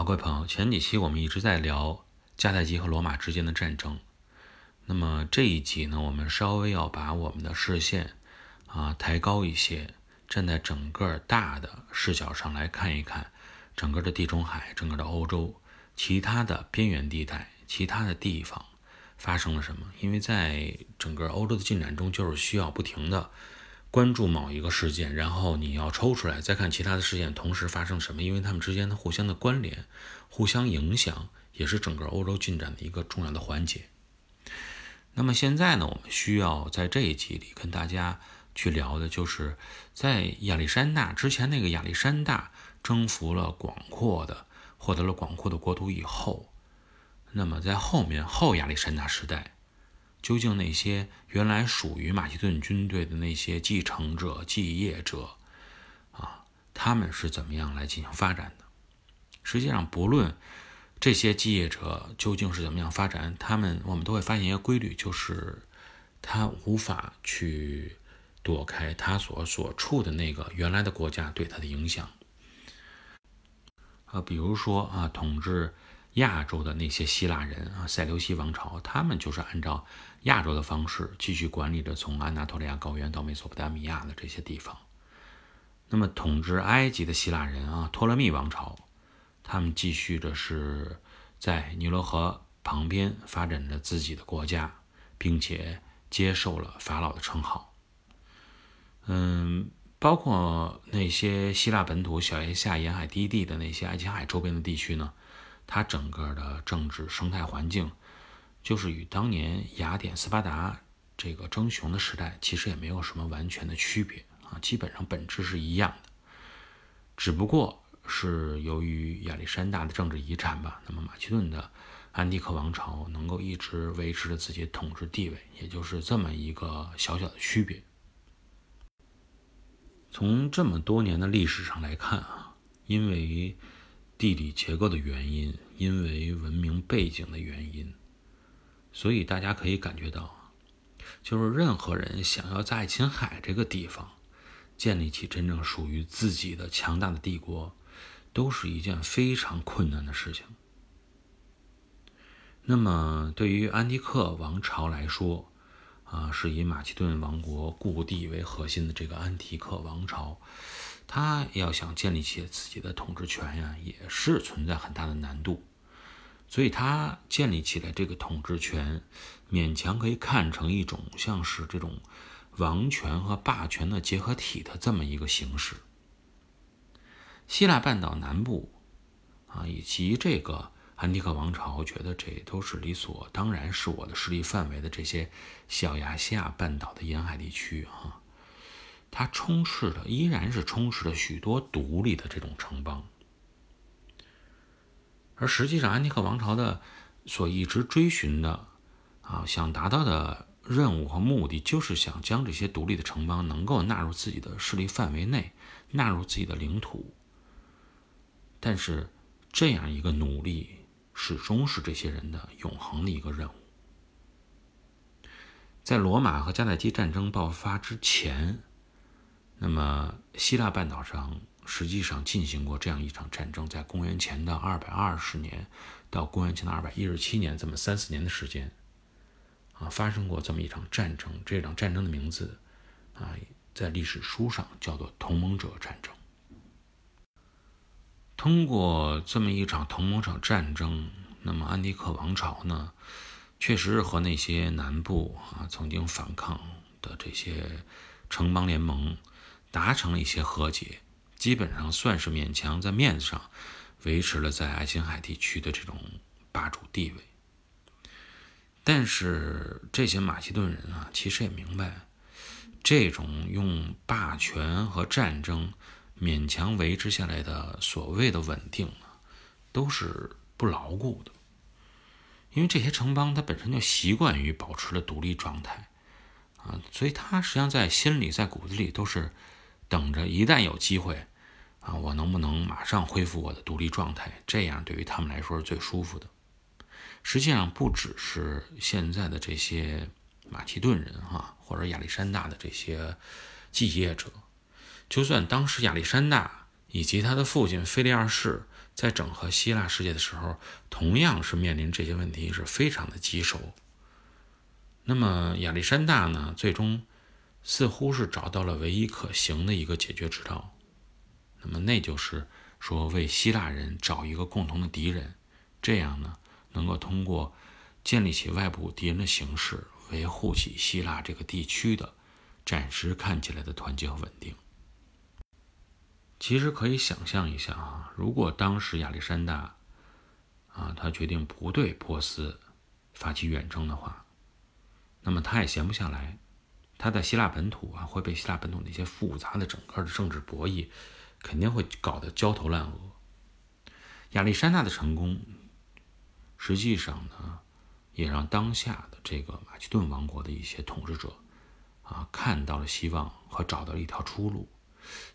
好，各位朋友，前几期我们一直在聊迦太基和罗马之间的战争。那么这一集呢，我们稍微要把我们的视线啊抬高一些，站在整个大的视角上来看一看整个的地中海、整个的欧洲其他的边缘地带、其他的地方发生了什么。因为在整个欧洲的进展中，就是需要不停的。关注某一个事件，然后你要抽出来再看其他的事件同时发生什么，因为它们之间的互相的关联、互相影响，也是整个欧洲进展的一个重要的环节。那么现在呢，我们需要在这一集里跟大家去聊的，就是在亚历山大之前那个亚历山大征服了广阔的、获得了广阔的国土以后，那么在后面后亚历山大时代。究竟那些原来属于马其顿军队的那些继承者、继业者，啊，他们是怎么样来进行发展的？实际上，不论这些继业者究竟是怎么样发展，他们我们都会发现一个规律，就是他无法去躲开他所所处的那个原来的国家对他的影响。啊，比如说啊，统治。亚洲的那些希腊人啊，塞琉西王朝，他们就是按照亚洲的方式继续管理着从安纳托利亚高原到美索不达米亚的这些地方。那么，统治埃及的希腊人啊，托勒密王朝，他们继续着是在尼罗河旁边发展着自己的国家，并且接受了法老的称号。嗯，包括那些希腊本土、小亚细亚沿海低地的那些爱琴海周边的地区呢？它整个的政治生态环境，就是与当年雅典、斯巴达这个争雄的时代其实也没有什么完全的区别啊，基本上本质是一样的，只不过是由于亚历山大的政治遗产吧，那么马其顿的安提克王朝能够一直维持着自己的统治地位，也就是这么一个小小的区别。从这么多年的历史上来看啊，因为。地理结构的原因，因为文明背景的原因，所以大家可以感觉到，就是任何人想要在爱琴海这个地方建立起真正属于自己的强大的帝国，都是一件非常困难的事情。那么，对于安提克王朝来说，啊，是以马其顿王国故地为核心的这个安提克王朝。他要想建立起自己的统治权呀，也是存在很大的难度，所以他建立起来这个统治权，勉强可以看成一种像是这种王权和霸权的结合体的这么一个形式。希腊半岛南部啊，以及这个安提克王朝，觉得这都是理所当然是我的势力范围的这些小亚细亚半岛的沿海地区啊。它充斥的依然是充斥着许多独立的这种城邦，而实际上安提克王朝的所一直追寻的啊，想达到的任务和目的，就是想将这些独立的城邦能够纳入自己的势力范围内，纳入自己的领土。但是这样一个努力，始终是这些人的永恒的一个任务。在罗马和迦太基战争爆发之前。那么，希腊半岛上实际上进行过这样一场战争，在公元前的二百二十年到公元前的二百一十七年，这么三四年的时间，啊，发生过这么一场战争。这场战争的名字，啊，在历史书上叫做同盟者战争。通过这么一场同盟者战争，那么安提克王朝呢，确实是和那些南部啊曾经反抗的这些城邦联盟。达成了一些和解，基本上算是勉强在面子上维持了在爱琴海地区的这种霸主地位。但是这些马其顿人啊，其实也明白，这种用霸权和战争勉强维持下来的所谓的稳定啊，都是不牢固的。因为这些城邦它本身就习惯于保持了独立状态啊，所以它实际上在心里、在骨子里都是。等着，一旦有机会，啊，我能不能马上恢复我的独立状态？这样对于他们来说是最舒服的。实际上，不只是现在的这些马其顿人哈，或者亚历山大的这些继业者，就算当时亚历山大以及他的父亲腓力二世在整合希腊世界的时候，同样是面临这些问题，是非常的棘手。那么亚历山大呢，最终似乎是找到了唯一可行的一个解决之道，那么那就是说为希腊人找一个共同的敌人，这样呢，能够通过建立起外部敌人的形式，维护起希腊这个地区的暂时看起来的团结和稳定。其实可以想象一下啊，如果当时亚历山大啊，他决定不对波斯发起远征的话，那么他也闲不下来，他在希腊本土啊会被希腊本土那些复杂的整个的政治博弈，肯定会搞得焦头烂额。亚历山大的成功，实际上呢，也让当下的这个马其顿王国的一些统治者啊看到了希望和找到了一条出路，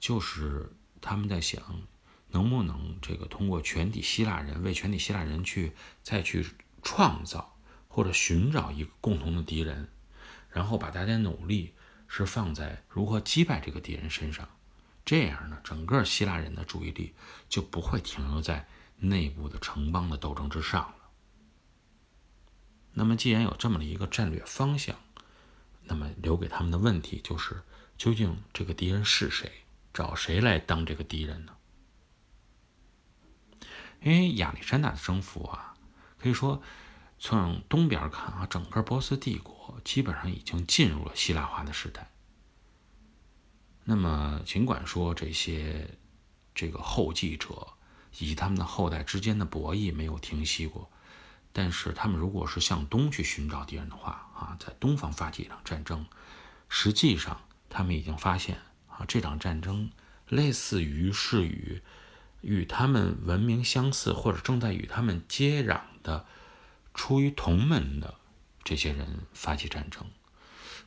就是。他们在想，能不能这个通过全体希腊人为全体希腊人去再去创造或者寻找一个共同的敌人，然后把大家努力是放在如何击败这个敌人身上，这样呢，整个希腊人的注意力就不会停留在内部的城邦的斗争之上了。那么，既然有这么的一个战略方向，那么留给他们的问题就是，究竟这个敌人是谁？找谁来当这个敌人呢？因为亚历山大的征服啊，可以说从东边看啊，整个波斯帝国基本上已经进入了希腊化的时代。那么，尽管说这些这个后继者以及他们的后代之间的博弈没有停息过，但是他们如果是向东去寻找敌人的话啊，在东方发起一场战争，实际上他们已经发现啊。这场战争类似于是与与他们文明相似，或者正在与他们接壤的出于同门的这些人发起战争，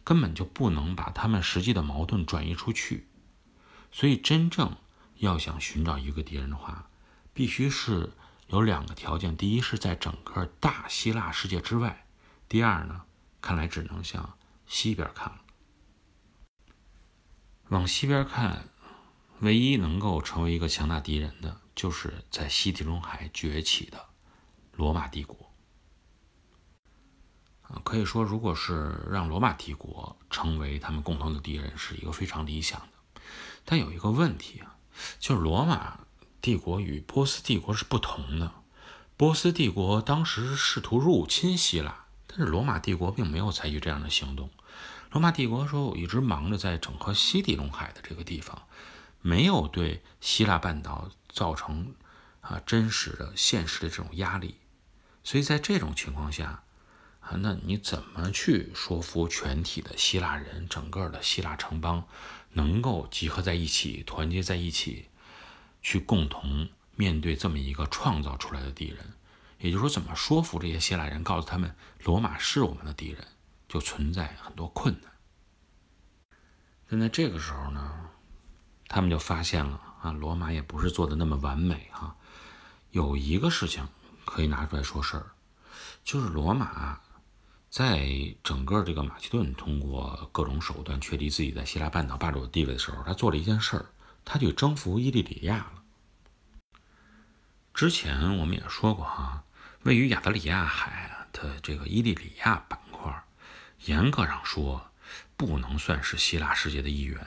根本就不能把他们实际的矛盾转移出去。所以，真正要想寻找一个敌人的话，必须是有两个条件：第一，是在整个大希腊世界之外；第二呢，看来只能向西边看了。往西边看，唯一能够成为一个强大敌人的，就是在西地中海崛起的罗马帝国。可以说，如果是让罗马帝国成为他们共同的敌人，是一个非常理想的。但有一个问题啊，就是罗马帝国与波斯帝国是不同的。波斯帝国当时试图入侵希腊，但是罗马帝国并没有采取这样的行动。罗马帝国说：“我一直忙着在整合西地中海的这个地方，没有对希腊半岛造成啊真实的、现实的这种压力。所以在这种情况下，啊，那你怎么去说服全体的希腊人、整个的希腊城邦能够集合在一起、团结在一起，去共同面对这么一个创造出来的敌人？也就是说，怎么说服这些希腊人，告诉他们罗马是我们的敌人？”就存在很多困难。但在这个时候呢，他们就发现了啊，罗马也不是做的那么完美哈。有一个事情可以拿出来说事儿，就是罗马在整个这个马其顿通过各种手段确立自己在希腊半岛霸主的地位的时候，他做了一件事儿，他去征服伊利里亚了。之前我们也说过哈，位于亚得里亚海的这个伊利里亚板块。严格上说，不能算是希腊世界的一员。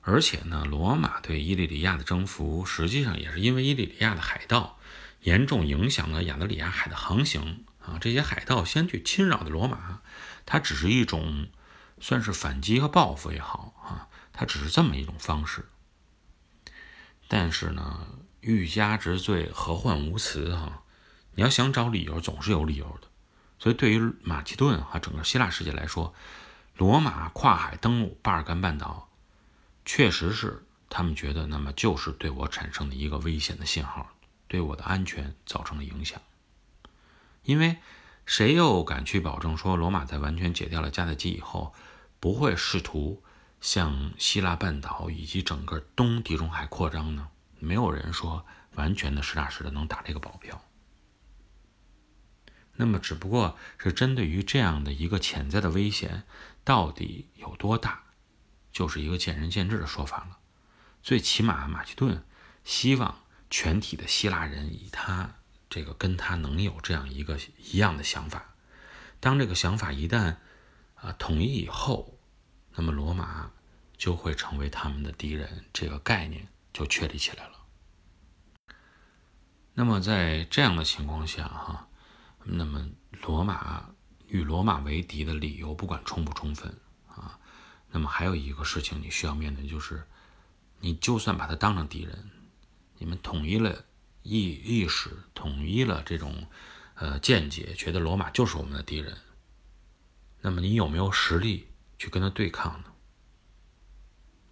而且呢，罗马对伊利里亚的征服，实际上也是因为伊利里亚的海盗严重影响了亚得里亚海的航行啊。这些海盗先去侵扰的罗马，它只是一种算是反击和报复也好啊，它只是这么一种方式。但是呢，欲加之罪，何患无辞哈？你要想找理由，总是有理由的。所以，对于马其顿和整个希腊世界来说，罗马跨海登陆巴尔干半岛，确实是他们觉得，那么就是对我产生的一个危险的信号，对我的安全造成了影响。因为谁又敢去保证说，罗马在完全解掉了迦太基以后，不会试图向希腊半岛以及整个东地中海扩张呢？没有人说完全的实打实的能打这个保票。那么，只不过是针对于这样的一个潜在的危险，到底有多大，就是一个见仁见智的说法了。最起码马其顿希望全体的希腊人以他这个跟他能有这样一个一样的想法。当这个想法一旦啊统一以后，那么罗马就会成为他们的敌人，这个概念就确立起来了。那么在这样的情况下，哈，那么罗马与罗马为敌的理由不管充不充分啊，那么还有一个事情你需要面对，就是你就算把他当成敌人，你们统一了意意识，统一了这种呃见解，觉得罗马就是我们的敌人，那么你有没有实力去跟他对抗呢？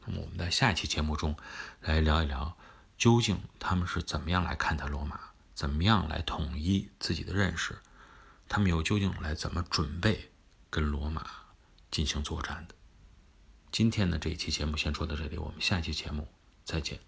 那么我们在下一期节目中来聊一聊。究竟他们是怎么样来看待罗马？怎么样来统一自己的认识？他们又究竟来怎么准备跟罗马进行作战的？今天的这一期节目先说到这里，我们下一期节目再见。